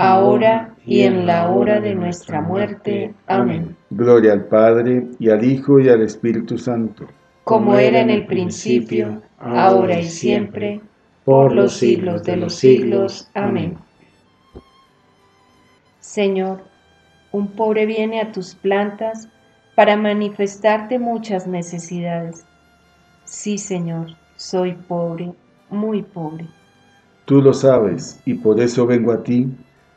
ahora y en la hora de nuestra muerte. Amén. Gloria al Padre, y al Hijo, y al Espíritu Santo. Como era en el principio, ahora y siempre, por los siglos de los siglos. Amén. Señor, un pobre viene a tus plantas para manifestarte muchas necesidades. Sí, Señor, soy pobre, muy pobre. Tú lo sabes, y por eso vengo a ti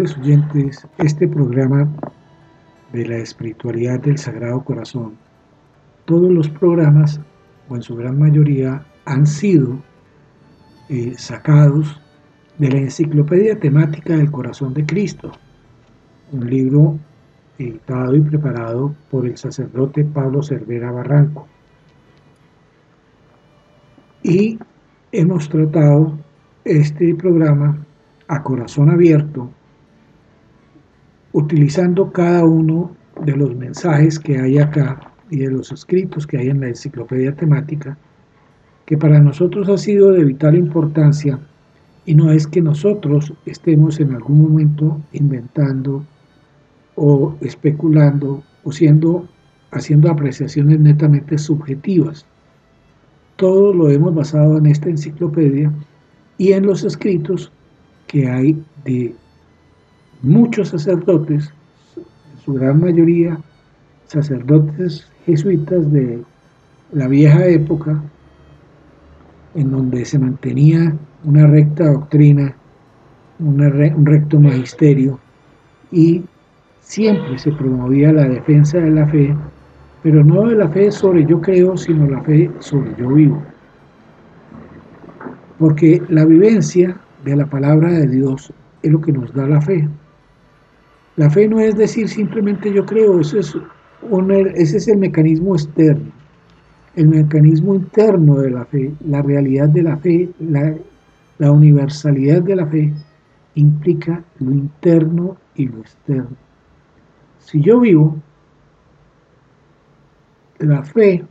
Oyentes, este programa de la espiritualidad del Sagrado Corazón, todos los programas, o en su gran mayoría, han sido eh, sacados de la Enciclopedia Temática del Corazón de Cristo, un libro editado y preparado por el sacerdote Pablo Cervera Barranco. Y hemos tratado este programa a corazón abierto utilizando cada uno de los mensajes que hay acá y de los escritos que hay en la enciclopedia temática, que para nosotros ha sido de vital importancia Y no es que nosotros estemos en algún momento inventando o especulando o siendo, haciendo apreciaciones netamente subjetivas. Todo lo hemos basado en esta enciclopedia y en los escritos que hay de muchos sacerdotes, su gran mayoría sacerdotes jesuitas de la vieja época, en donde se mantenía una recta doctrina, un recto magisterio y siempre se promovía la defensa de la fe, pero no de la fe sobre yo creo, sino la fe sobre yo vivo. Porque la vivencia de la palabra de Dios es lo que nos da la fe. La fe no es decir simplemente yo creo, eso es ese es el mecanismo externo. El mecanismo interno de la fe, la realidad de la fe, la, la universalidad de la fe, implica lo interno y lo externo. Si yo vivo, la fe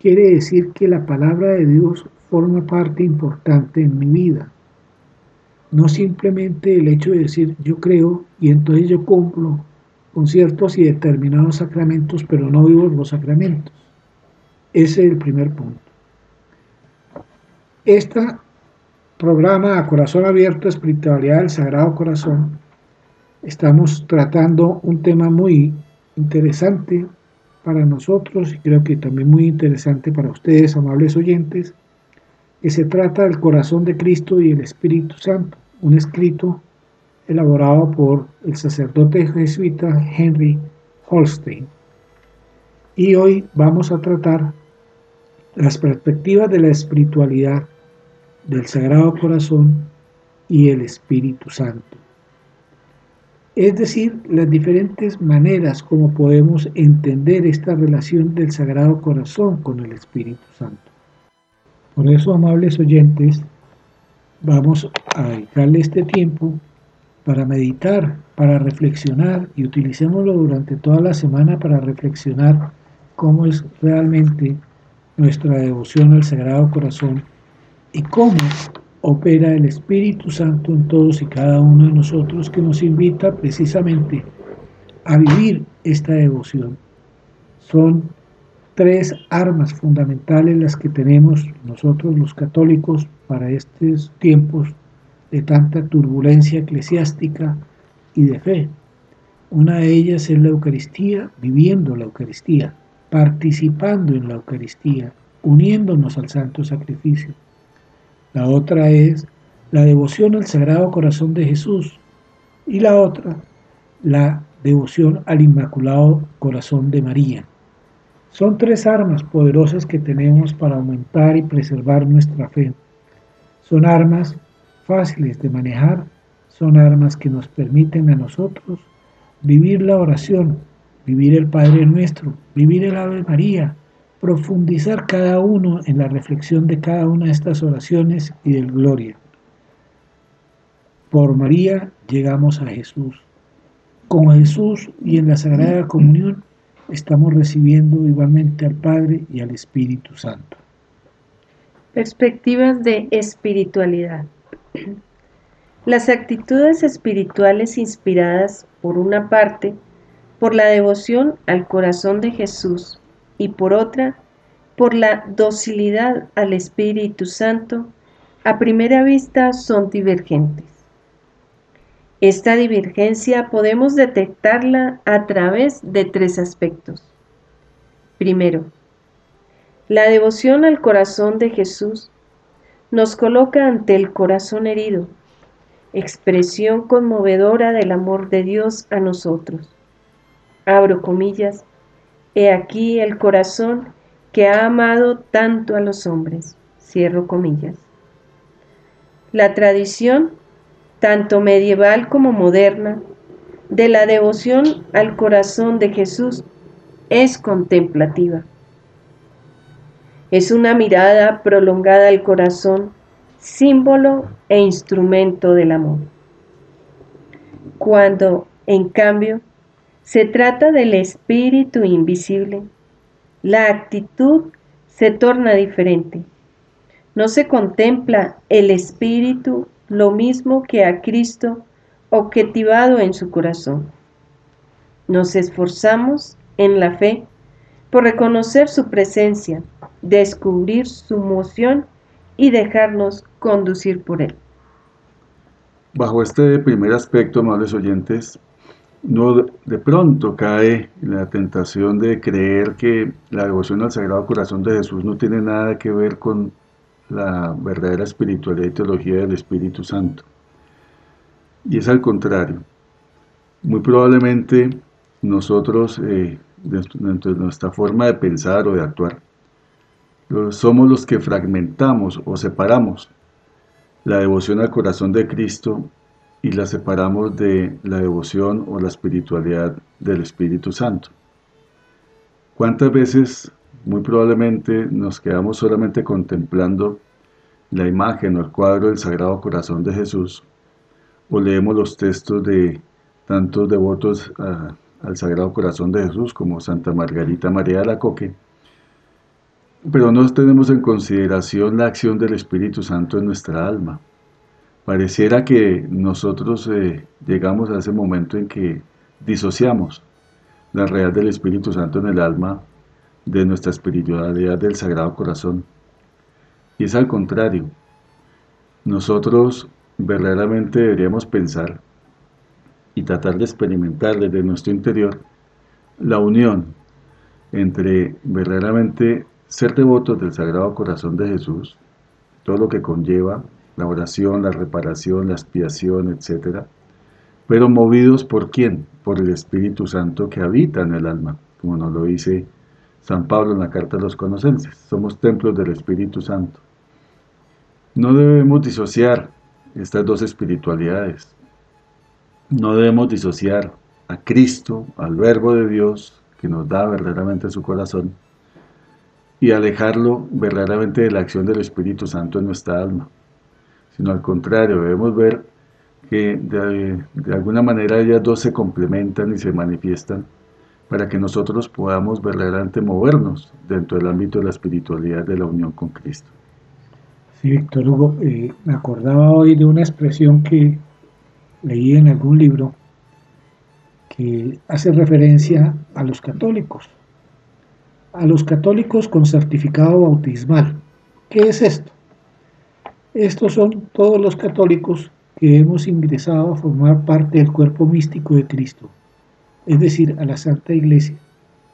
quiere decir que la palabra de Dios forma parte importante en mi vida. No simplemente el hecho de decir yo creo y entonces yo cumplo con ciertos y determinados sacramentos, pero no vivo los sacramentos. Ese es el primer punto. Este programa a corazón abierto, espiritualidad del Sagrado Corazón, estamos tratando un tema muy interesante para nosotros y creo que también muy interesante para ustedes, amables oyentes, que se trata del corazón de Cristo y el Espíritu Santo, un escrito elaborado por el sacerdote jesuita Henry Holstein. Y hoy vamos a tratar las perspectivas de la espiritualidad del Sagrado Corazón y el Espíritu Santo. Es decir, las diferentes maneras como podemos entender esta relación del Sagrado Corazón con el Espíritu Santo. Por eso, amables oyentes, vamos a dedicarle este tiempo para meditar, para reflexionar y utilicémoslo durante toda la semana para reflexionar cómo es realmente nuestra devoción al Sagrado Corazón y cómo opera el Espíritu Santo en todos y cada uno de nosotros que nos invita precisamente a vivir esta devoción. Son tres armas fundamentales las que tenemos nosotros los católicos para estos tiempos de tanta turbulencia eclesiástica y de fe. Una de ellas es la Eucaristía, viviendo la Eucaristía, participando en la Eucaristía, uniéndonos al santo sacrificio. La otra es la devoción al Sagrado Corazón de Jesús y la otra, la devoción al Inmaculado Corazón de María. Son tres armas poderosas que tenemos para aumentar y preservar nuestra fe. Son armas fáciles de manejar, son armas que nos permiten a nosotros vivir la oración, vivir el Padre Nuestro, vivir el Ave María, profundizar cada uno en la reflexión de cada una de estas oraciones y del Gloria. Por María llegamos a Jesús. Con Jesús y en la Sagrada Comunión estamos recibiendo igualmente al Padre y al Espíritu Santo. Perspectivas de espiritualidad. Las actitudes espirituales inspiradas, por una parte, por la devoción al corazón de Jesús y por otra, por la docilidad al Espíritu Santo, a primera vista son divergentes. Esta divergencia podemos detectarla a través de tres aspectos. Primero, la devoción al corazón de Jesús nos coloca ante el corazón herido, expresión conmovedora del amor de Dios a nosotros. Abro comillas, he aquí el corazón que ha amado tanto a los hombres. Cierro comillas. La tradición, tanto medieval como moderna, de la devoción al corazón de Jesús es contemplativa. Es una mirada prolongada al corazón, símbolo e instrumento del amor. Cuando, en cambio, se trata del espíritu invisible, la actitud se torna diferente. No se contempla el espíritu lo mismo que a Cristo objetivado en su corazón. Nos esforzamos en la fe por reconocer su presencia, descubrir su moción y dejarnos conducir por él. Bajo este primer aspecto, amables oyentes, no de pronto cae la tentación de creer que la devoción al Sagrado Corazón de Jesús no tiene nada que ver con la verdadera espiritualidad y teología del Espíritu Santo. Y es al contrario. Muy probablemente nosotros, eh, de nuestra forma de pensar o de actuar, somos los que fragmentamos o separamos la devoción al corazón de Cristo y la separamos de la devoción o la espiritualidad del Espíritu Santo. ¿Cuántas veces, muy probablemente, nos quedamos solamente contemplando la imagen o el cuadro del Sagrado Corazón de Jesús o leemos los textos de tantos devotos al Sagrado Corazón de Jesús como Santa Margarita María de la Coque, pero no tenemos en consideración la acción del Espíritu Santo en nuestra alma. Pareciera que nosotros eh, llegamos a ese momento en que disociamos la realidad del Espíritu Santo en el alma de nuestra espiritualidad del Sagrado Corazón. Y es al contrario. Nosotros verdaderamente deberíamos pensar y tratar de experimentar desde nuestro interior la unión entre verdaderamente ser devotos del Sagrado Corazón de Jesús, todo lo que conlleva la oración, la reparación, la expiación, etc. Pero movidos por quién? Por el Espíritu Santo que habita en el alma, como nos lo dice San Pablo en la carta a los conocenses. Somos templos del Espíritu Santo. No debemos disociar estas dos espiritualidades. No debemos disociar a Cristo, al Verbo de Dios, que nos da verdaderamente su corazón, y alejarlo verdaderamente de la acción del Espíritu Santo en nuestra alma, sino al contrario, debemos ver que de, de, alguna manera ellas dos se complementan y se manifiestan para que nosotros podamos verdaderamente movernos dentro del ámbito de la espiritualidad de la unión con Cristo. Sí, Víctor Hugo, eh, me acordaba hoy de una expresión que leí en algún libro que hace referencia a los católicos a los católicos con certificado bautismal. ¿Qué es esto? Estos son todos los católicos que hemos ingresado a formar parte del cuerpo místico de Cristo, es decir, a la Santa Iglesia,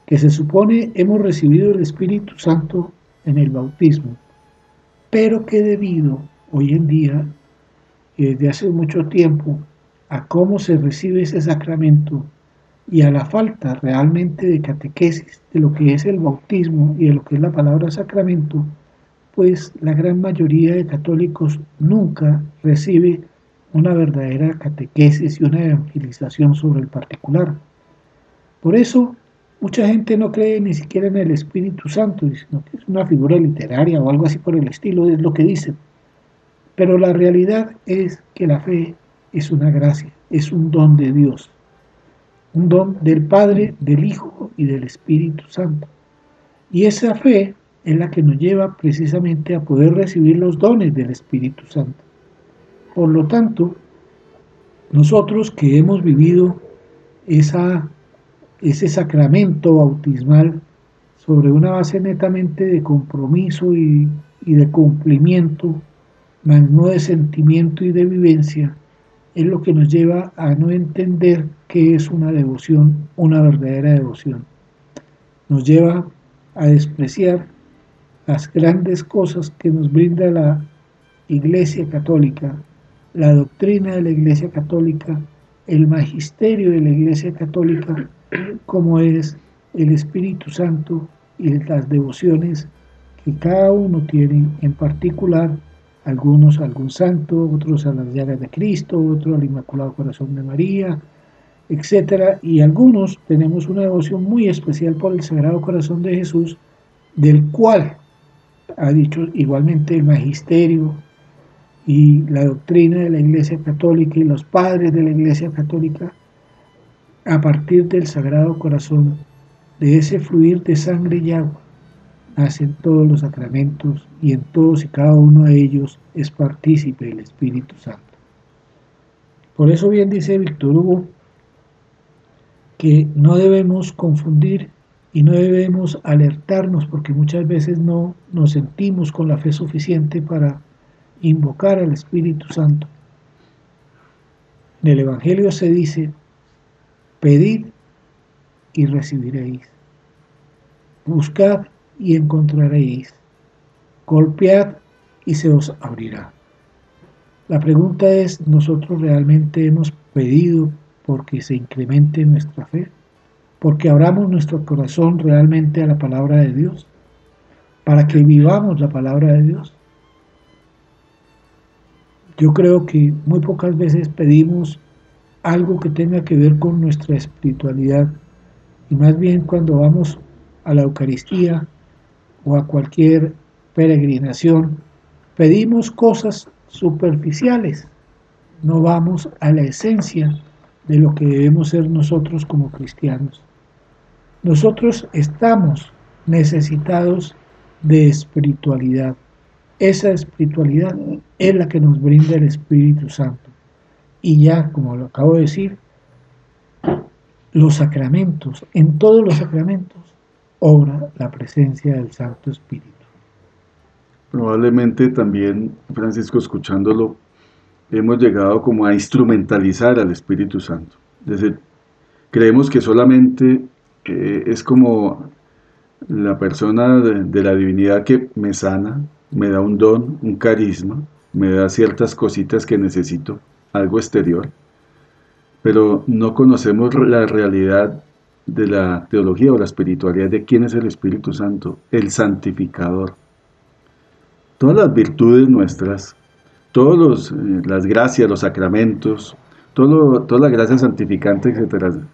que se supone hemos recibido el Espíritu Santo en el bautismo, pero que debido hoy en día, desde hace mucho tiempo, a cómo se recibe ese sacramento y a la falta realmente de catequesis de lo que es el bautismo y de lo que es la palabra sacramento, pues la gran mayoría de católicos nunca recibe una verdadera catequesis y una evangelización sobre el particular. Por eso, mucha gente no cree ni siquiera en el Espíritu Santo, sino que es una figura literaria o algo así por el estilo, es lo que dicen. Pero la realidad es que la fe es una gracia, es un don de Dios un don del Padre, del Hijo y del Espíritu Santo. Y esa fe es la que nos lleva precisamente a poder recibir los dones del Espíritu Santo. Por lo tanto, nosotros que hemos vivido esa, ese sacramento bautismal sobre una base netamente de compromiso y, de cumplimiento, más no de sentimiento y de vivencia, es lo que nos lleva a no entender qué es una devoción, una verdadera devoción. Nos lleva a despreciar las grandes cosas que nos brinda la Iglesia Católica, la doctrina de la Iglesia Católica, el magisterio de la Iglesia Católica, como es el Espíritu Santo y las devociones que cada uno tiene en particular algunos a algún santo, otros a las llagas de Cristo, otros al Inmaculado Corazón de María, etc. Y algunos tenemos una devoción muy especial por el Sagrado Corazón de Jesús, del cual ha dicho igualmente el magisterio y la doctrina de la Iglesia Católica y los padres de la Iglesia Católica, a partir del Sagrado Corazón, de ese fluir de sangre y agua, nacen todos los sacramentos y en todos y cada uno de ellos es partícipe el Espíritu Santo. Por eso bien dice Víctor Hugo que no debemos confundir y no debemos alertarnos porque muchas veces no nos sentimos con la fe suficiente para invocar al Espíritu Santo. En el Evangelio se dice, pedid y recibiréis, buscad y encontraréis, golpead y se os abrirá. La pregunta es, ¿nosotros realmente hemos pedido porque se incremente nuestra fe? ¿Porque abramos nuestro corazón realmente a la palabra de Dios? ¿Para que vivamos la palabra de Dios? Yo creo que muy pocas veces pedimos algo que tenga que ver con nuestra espiritualidad y más bien cuando vamos a la Eucaristía o a cualquier peregrinación, pedimos cosas superficiales, no vamos a la esencia de lo que debemos ser nosotros como cristianos. Nosotros estamos necesitados de espiritualidad. Esa espiritualidad es la que nos brinda el Espíritu Santo. Y ya, como lo acabo de decir, los sacramentos, en todos los sacramentos, obra la presencia del Santo Espíritu. Probablemente también, Francisco, escuchándolo, hemos llegado como a instrumentalizar al Espíritu Santo. Desde, creemos que solamente eh, es como la persona de, la divinidad que me sana, me da un don, un carisma, me da ciertas cositas que necesito, algo exterior, pero no conocemos la realidad de la teología o la espiritualidad de quién es el Espíritu Santo, el santificador. Todas las virtudes nuestras, todas eh, las gracias, los sacramentos, todo, toda la gracia santificante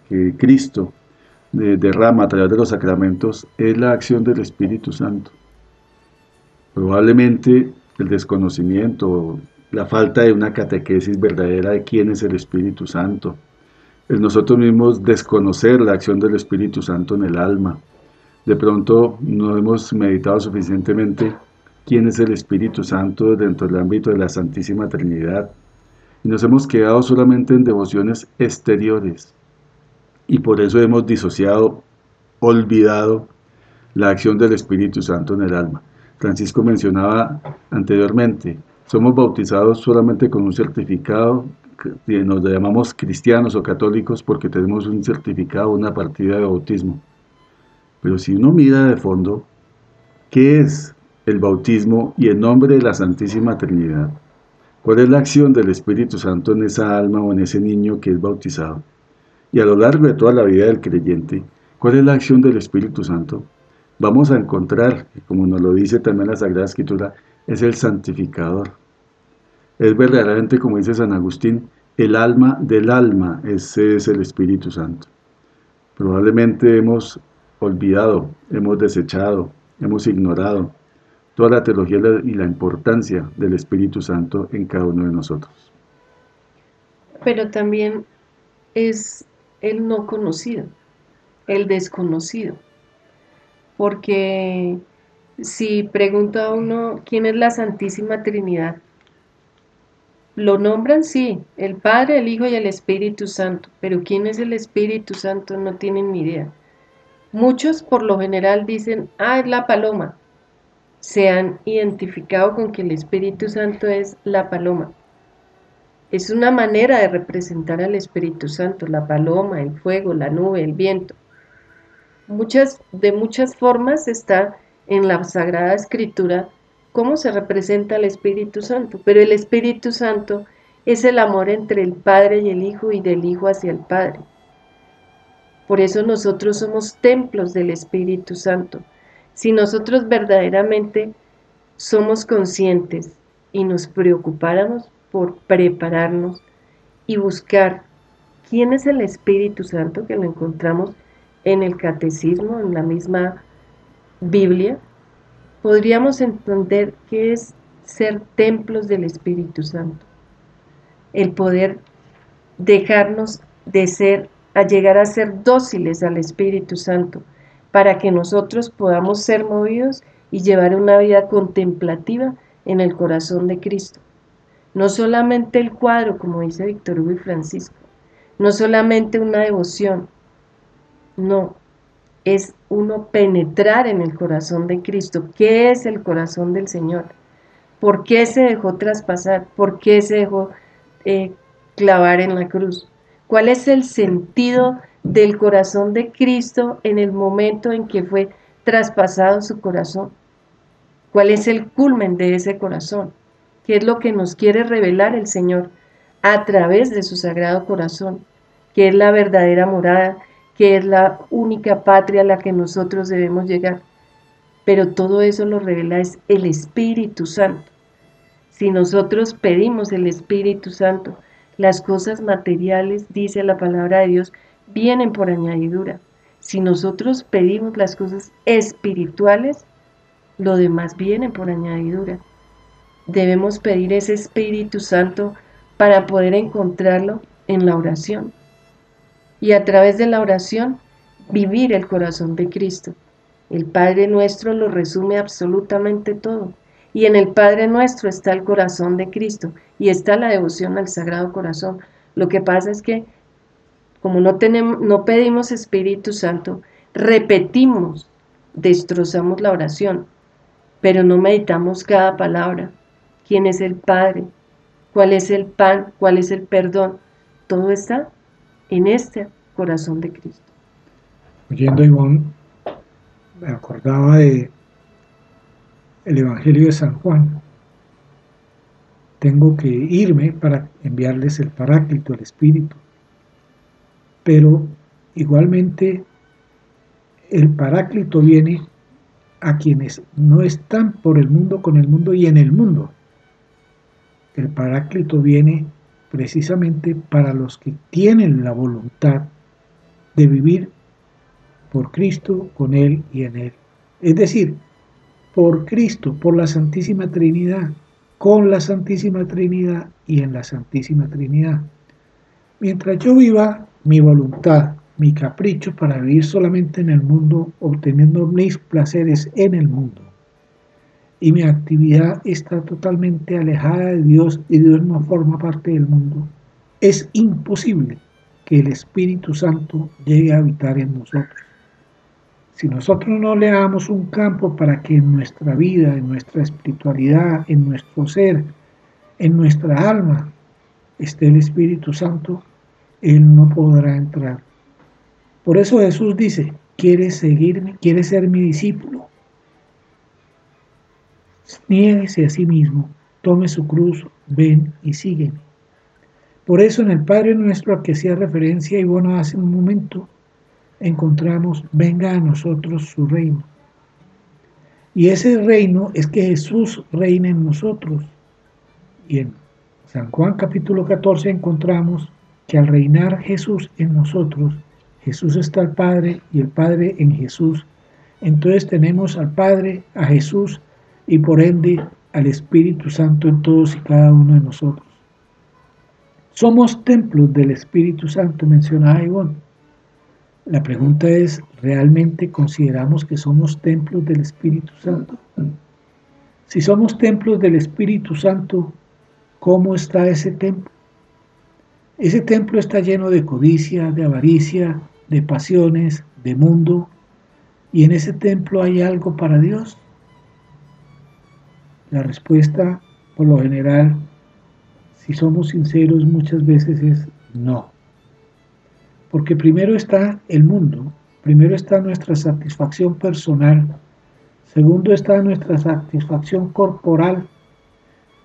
que Cristo derrama a través de los sacramentos es la acción del Espíritu Santo. Probablemente el desconocimiento, la falta de una catequesis verdadera de quién es el Espíritu Santo, el nosotros mismos desconocer la acción del Espíritu Santo en el alma. De pronto no hemos meditado suficientemente quién es el Espíritu Santo dentro del ámbito de la Santísima Trinidad. Y nos hemos quedado solamente en devociones exteriores. Y por eso hemos disociado, olvidado la acción del Espíritu Santo en el alma. Francisco mencionaba anteriormente, somos bautizados solamente con un certificado nos llamamos cristianos o católicos porque tenemos un certificado, una partida de bautismo. Pero si uno mira de fondo, ¿qué es el bautismo y el nombre de la Santísima Trinidad? ¿Cuál es la acción del Espíritu Santo en esa alma o en ese niño que es bautizado? Y a lo largo de toda la vida del creyente, ¿cuál es la acción del Espíritu Santo? Vamos a encontrar, como nos lo dice también la Sagrada Escritura, es el santificador es verdaderamente, como dice San Agustín, el alma del alma, ese es el Espíritu Santo. Probablemente hemos olvidado, hemos desechado, hemos ignorado toda la teología y la importancia del Espíritu Santo en cada uno de nosotros. Pero también es el no conocido, el desconocido. Porque si pregunta a uno quién es la Santísima Trinidad, lo nombran, sí, el Padre, el Hijo y el Espíritu Santo, pero ¿quién es el Espíritu Santo? No tienen ni idea. Muchos por lo general dicen, ah, es la paloma. Se han identificado con que el Espíritu Santo es la paloma. Es una manera de representar al Espíritu Santo, la paloma, el fuego, la nube, el viento. Muchas, de muchas formas está en la Sagrada Escritura cómo se representa el Espíritu Santo, pero el Espíritu Santo es el amor entre el Padre y el Hijo y del Hijo hacia el Padre. Por eso nosotros somos templos del Espíritu Santo. Si nosotros verdaderamente somos conscientes y nos preocupáramos por prepararnos y buscar quién es el Espíritu Santo, que lo encontramos en el catecismo, en la misma Biblia, podríamos entender qué es ser templos del Espíritu Santo. El poder dejarnos de ser, a llegar a ser dóciles al Espíritu Santo, para que nosotros podamos ser movidos y llevar una vida contemplativa en el corazón de Cristo. No solamente el cuadro, como dice Víctor Hugo y Francisco, no solamente una devoción, no, es uno penetrar en el corazón de Cristo. ¿Qué es el corazón del Señor? ¿Por qué se dejó traspasar? ¿Por qué se dejó eh, clavar en la cruz? ¿Cuál es el sentido del corazón de Cristo en el momento en que fue traspasado su corazón? ¿Cuál es el culmen de ese corazón? ¿Qué es lo que nos quiere revelar el Señor a través de su sagrado corazón? ¿Qué es la verdadera morada? Que es la única patria a la que nosotros debemos llegar. Pero todo eso lo revela es el Espíritu Santo. Si nosotros pedimos el Espíritu Santo, las cosas materiales, dice la palabra de Dios, vienen por añadidura. Si nosotros pedimos las cosas espirituales, lo demás viene por añadidura. Debemos pedir ese Espíritu Santo para poder encontrarlo en la oración y a través de la oración vivir el corazón de Cristo. El Padre nuestro lo resume absolutamente todo. Y en el Padre nuestro está el corazón de Cristo y está la devoción al Sagrado Corazón. Lo que pasa es que como no, tenemos, no pedimos Espíritu Santo, repetimos, destrozamos la oración, pero no meditamos cada palabra. ¿Quién es el Padre? ¿Cuál es el pan? ¿Cuál es el perdón? Todo está en este corazón de Cristo. Oyendo a me acordaba de el Evangelio de San Juan. Tengo que irme para enviarles el Paráclito, el Espíritu. Pero igualmente el Paráclito viene a quienes no están por el mundo, con el mundo y en el mundo. El Paráclito viene precisamente para los que tienen la voluntad de vivir por Cristo, con Él y en Él. Es decir, por Cristo, por la Santísima Trinidad, con la Santísima Trinidad y en la Santísima Trinidad. Mientras yo viva mi voluntad, mi capricho para vivir solamente en el mundo, obteniendo mis placeres en el mundo, y mi actividad está totalmente alejada de Dios y Dios no forma parte del mundo, es imposible que el Espíritu Santo llegue a habitar en nosotros. Si nosotros no le damos un campo para que en nuestra vida, en nuestra espiritualidad, en nuestro ser, en nuestra alma, esté el Espíritu Santo, Él no podrá entrar. Por eso Jesús dice, ¿quieres seguirme? ¿Quieres ser mi discípulo? Niéguese a sí mismo, tome su cruz, ven y sígueme. Por eso en el Padre nuestro al que hacía referencia y bueno hace un momento, encontramos, venga a nosotros su reino. Y ese reino es que Jesús reina en nosotros. Y en San Juan capítulo 14 encontramos que al reinar Jesús en nosotros, Jesús está al Padre y el Padre en Jesús. Entonces tenemos al Padre, a Jesús y por ende al Espíritu Santo en todos y cada uno de nosotros. Somos templos del Espíritu Santo, mencionaba Ivonne. La pregunta es, ¿realmente consideramos que somos templos del Espíritu Santo? Si somos templos del Espíritu Santo, ¿cómo está ese templo? Ese templo está lleno de codicia, de avaricia, de pasiones, de mundo, y en ese templo hay algo para Dios. La respuesta, por lo general, si somos sinceros, muchas veces es no. Porque primero está el mundo, primero está nuestra satisfacción personal, segundo está nuestra satisfacción corporal,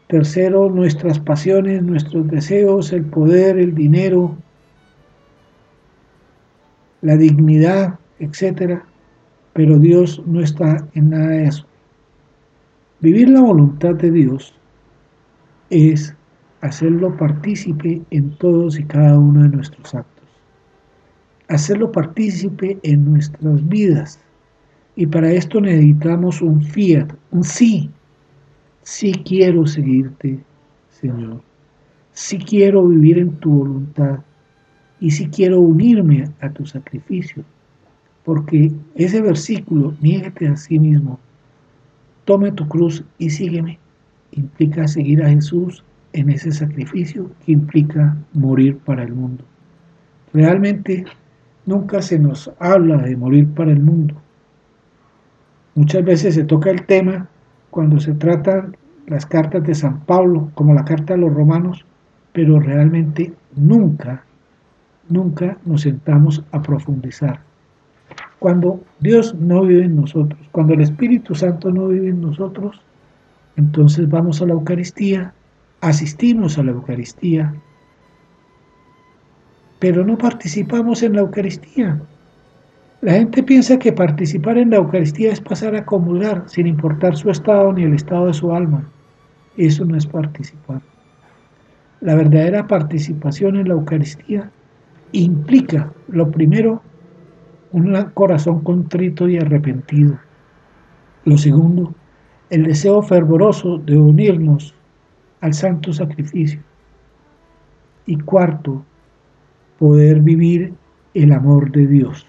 tercero nuestras pasiones, nuestros deseos, el poder, el dinero, la dignidad, etc. Pero Dios no está en nada de eso. Vivir la voluntad de Dios es hacerlo partícipe en todos y cada uno de nuestros actos, hacerlo partícipe en nuestras vidas. Y para esto necesitamos un fiat, un sí. Sí quiero seguirte, Señor. Sí quiero vivir en tu voluntad. Y sí quiero unirme a tu sacrificio. porque ese versículo, niégate a sí mismo, tome tu cruz y sígueme, implica seguir a Jesús en ese sacrificio que implica morir para el mundo. Realmente nunca se nos habla de morir para el mundo. Muchas veces se toca el tema cuando se tratan las cartas de San Pablo, como la carta a los romanos, pero realmente nunca, nunca nos sentamos a profundizar. Cuando Dios no vive en nosotros, cuando el Espíritu Santo no vive en nosotros, entonces vamos a la Eucaristía, asistimos a la Eucaristía, pero no participamos en la Eucaristía. La gente piensa que participar en la Eucaristía es pasar a acumular sin importar su estado ni el estado de su alma. Eso no es participar. La verdadera participación en la Eucaristía implica, lo primero, un corazón contrito y arrepentido. Lo segundo, el deseo fervoroso de unirnos al santo sacrificio. Y cuarto, poder vivir el amor de Dios,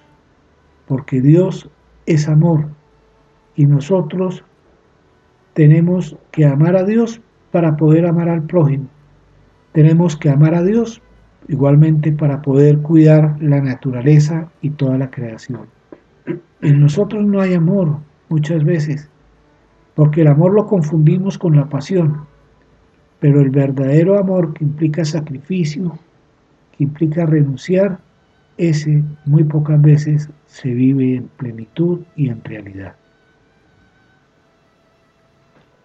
porque Dios es amor y nosotros tenemos que amar a Dios para poder amar al prójimo. Tenemos que amar a Dios igualmente para poder cuidar la naturaleza y toda la creación. En nosotros no hay amor muchas veces, porque el amor lo confundimos con la pasión, pero el verdadero amor que implica sacrificio, que implica renunciar, ese muy pocas veces se vive en plenitud y en realidad.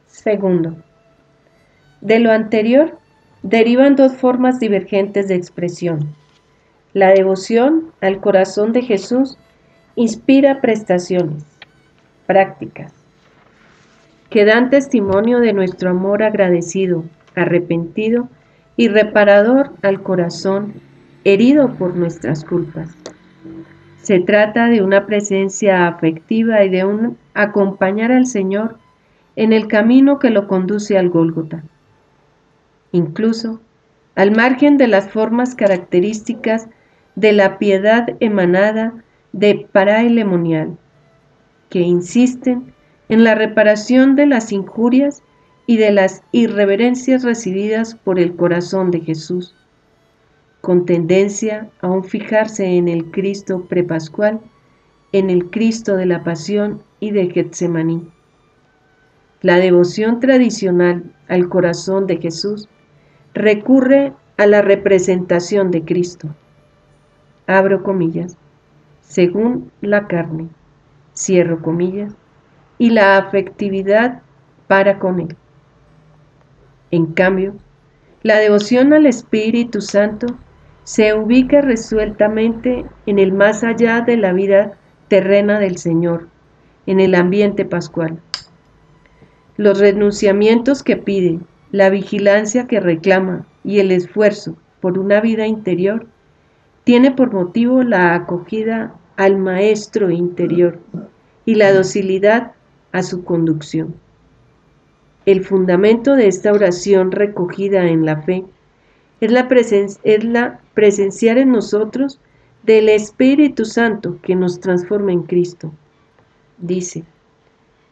Segundo, de lo anterior derivan dos formas divergentes de expresión. La devoción al corazón de Jesús inspira prestaciones, prácticas, que dan testimonio de nuestro amor agradecido, arrepentido y reparador al corazón herido por nuestras culpas. Se trata de una presencia afectiva y de un acompañar al Señor en el camino que lo conduce al Gólgota. Incluso, al margen de las formas características de la piedad emanada de paraelemonial, que insisten en la reparación de las injurias y de las irreverencias recibidas por el corazón de Jesús, con tendencia a un fijarse en el Cristo prepascual, en el Cristo de la Pasión y de Getsemaní. La devoción tradicional al corazón de Jesús recurre a la representación de Cristo. Abro comillas, según la carne, cierro comillas, y la afectividad para con él. En cambio, la devoción al Espíritu Santo se ubica resueltamente en el más allá de la vida terrena del Señor, en el ambiente pascual. Los renunciamientos que pide, la vigilancia que reclama y el esfuerzo por una vida interior tiene por motivo la acogida al Maestro interior y la docilidad a su conducción. El fundamento de esta oración recogida en la fe es la, es la presenciar en nosotros del Espíritu Santo que nos transforma en Cristo. Dice,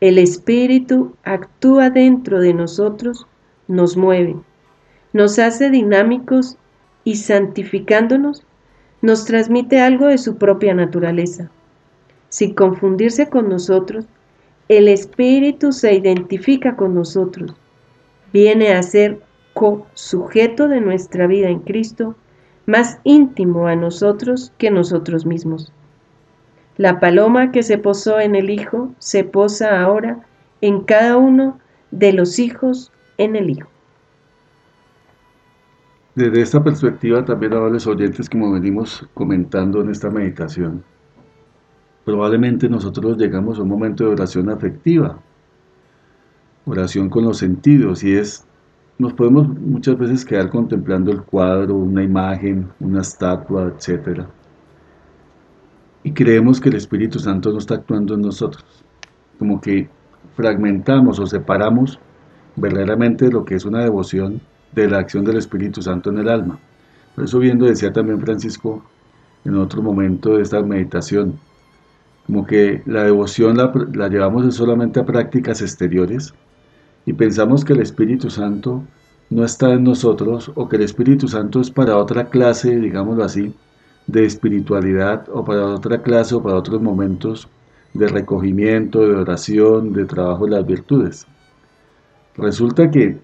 el Espíritu actúa dentro de nosotros, nos mueve, nos hace dinámicos y santificándonos, nos transmite algo de su propia naturaleza. Sin confundirse con nosotros, el Espíritu se identifica con nosotros, viene a ser co-sujeto de nuestra vida en Cristo, más íntimo a nosotros que nosotros mismos. La paloma que se posó en el Hijo se posa ahora en cada uno de los hijos en el Hijo. Desde esta perspectiva también a los oyentes como venimos comentando en esta meditación, probablemente nosotros llegamos a un momento de oración afectiva, oración con los sentidos, y es, nos podemos muchas veces quedar contemplando el cuadro, una imagen, una estatua, etc. Y creemos que el Espíritu Santo no está actuando en nosotros, como que fragmentamos o separamos verdaderamente lo que es una devoción de la acción del Espíritu Santo en el alma. Por eso viendo decía también Francisco en otro momento de esta meditación, como que la devoción la, la llevamos solamente a prácticas exteriores y pensamos que el Espíritu Santo no está en nosotros o que el Espíritu Santo es para otra clase, digámoslo así, de espiritualidad o para otra clase o para otros momentos de recogimiento, de oración, de trabajo de las virtudes. Resulta que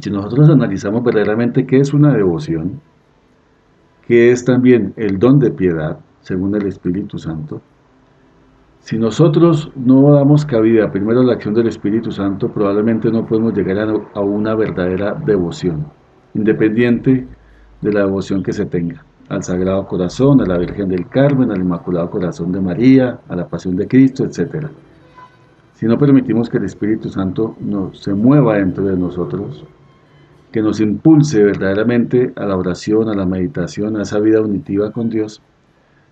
si nosotros analizamos verdaderamente qué es una devoción, qué es también el don de piedad, según el Espíritu Santo, si nosotros no damos cabida primero a la acción del Espíritu Santo, probablemente no podemos llegar a una verdadera devoción, independiente de la devoción que se tenga al Sagrado Corazón, a la Virgen del Carmen, al Inmaculado Corazón de María, a la Pasión de Cristo, etc. Si no permitimos que el Espíritu Santo no, se mueva dentro de nosotros, que nos impulse verdaderamente a la oración, a la meditación, a esa vida unitiva con Dios,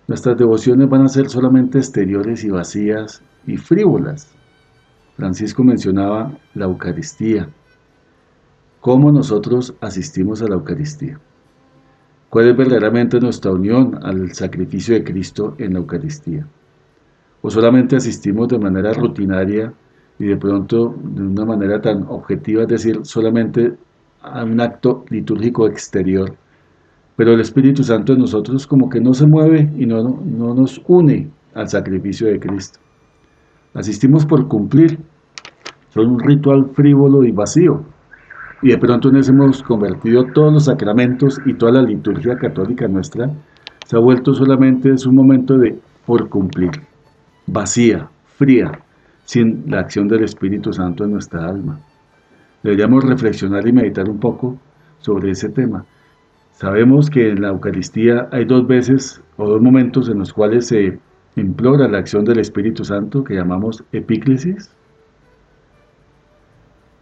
nuestras devociones van a ser solamente exteriores y vacías y frívolas. Francisco mencionaba la Eucaristía. ¿Cómo nosotros asistimos a la Eucaristía? ¿Cuál es verdaderamente nuestra unión al sacrificio de Cristo en la Eucaristía? ¿O solamente asistimos de manera rutinaria y de pronto de una manera tan objetiva, es decir, solamente a un acto litúrgico exterior? Pero el Espíritu Santo en nosotros como que no se mueve y no, no nos une al sacrificio de Cristo. Asistimos por cumplir. Son un ritual frívolo y vacío y de pronto nos hemos convertido todos los sacramentos y toda la liturgia católica nuestra se ha vuelto solamente es un momento de por cumplir, vacía, fría, sin la acción del Espíritu Santo en nuestra alma. Deberíamos reflexionar y meditar un poco sobre ese tema. Sabemos que en la Eucaristía hay dos veces o dos momentos en los cuales se implora la acción del Espíritu Santo que llamamos epíclesis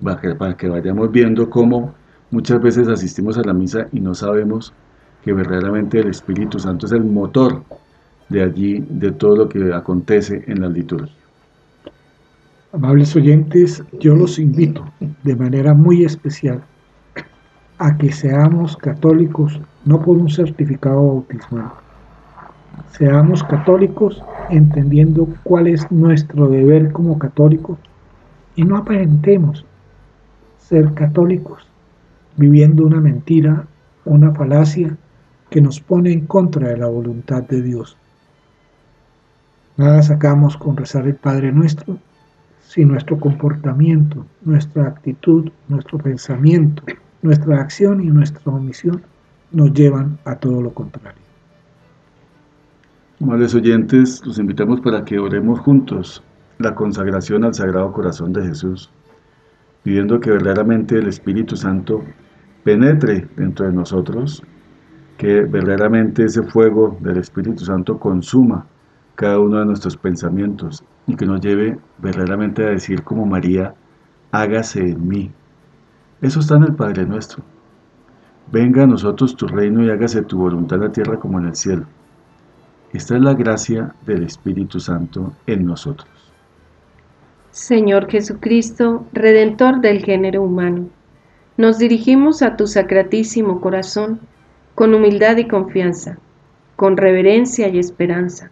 para que, vayamos viendo cómo muchas veces asistimos a la misa y no sabemos que verdaderamente el Espíritu Santo es el motor de allí, de todo lo que acontece en la liturgia. Amables oyentes, yo los invito de manera muy especial a que seamos católicos no por un certificado bautismal, seamos católicos entendiendo cuál es nuestro deber como católicos y no aparentemos ser católicos, viviendo una mentira, una falacia que nos pone en contra de la voluntad de Dios. Nada sacamos con rezar el Padre nuestro si nuestro comportamiento, nuestra actitud, nuestro pensamiento, nuestra acción y nuestra omisión nos llevan a todo lo contrario. Amables oyentes, los invitamos para que oremos juntos la consagración al Sagrado Corazón de Jesús pidiendo que verdaderamente el Espíritu Santo penetre dentro de nosotros, que verdaderamente ese fuego del Espíritu Santo consuma cada uno de nuestros pensamientos y que nos lleve verdaderamente a decir como María, hágase en mí. Eso está en el Padre nuestro. Venga a nosotros tu reino y hágase tu voluntad en la tierra como en el cielo. Esta es la gracia del Espíritu Santo en nosotros. Señor Jesucristo, Redentor del género humano, nos dirigimos a tu sacratísimo corazón con humildad y confianza, con reverencia y esperanza,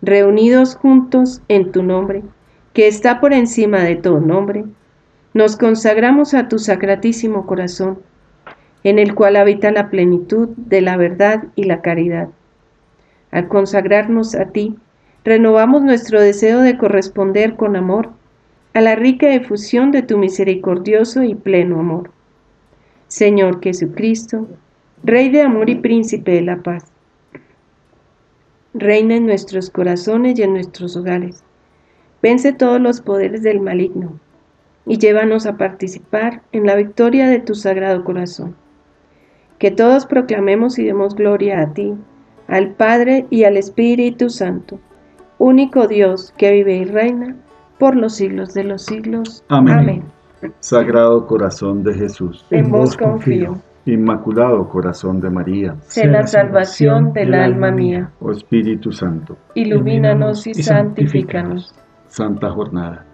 Reunidos juntos en tu nombre, que está por encima de todo nombre, nos consagramos a tu sacratísimo corazón, en el cual habita la plenitud de la verdad y la caridad. Al consagrarnos a ti, renovamos nuestro deseo de corresponder con amor a la rica efusión de tu misericordioso y pleno amor. Señor Jesucristo, Rey de amor y príncipe de la paz, reina en nuestros corazones y en nuestros hogares. Vence todos los poderes del maligno y llévanos a participar en la victoria de tu sagrado corazón. Que todos proclamemos y demos gloria a ti, al Padre y al Espíritu Santo único Dios que vive y reina por los siglos de los siglos. Amén. Sagrado corazón de Jesús, en vos confío. Inmaculado corazón de María, sé la salvación del alma mía. Oh Espíritu Santo, ilumínanos y santifícanos. Santa Jornada.